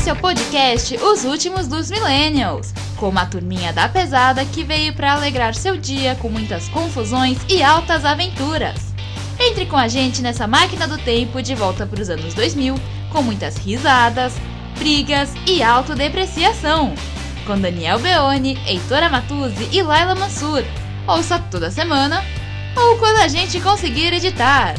Esse é o podcast Os Últimos dos Millennials, com uma turminha da pesada que veio para alegrar seu dia com muitas confusões e altas aventuras. Entre com a gente nessa máquina do tempo de volta para os anos 2000, com muitas risadas, brigas e autodepreciação. Com Daniel Beoni, Heitor Amatuzzi e Laila Mansur. Ouça toda semana ou quando a gente conseguir editar.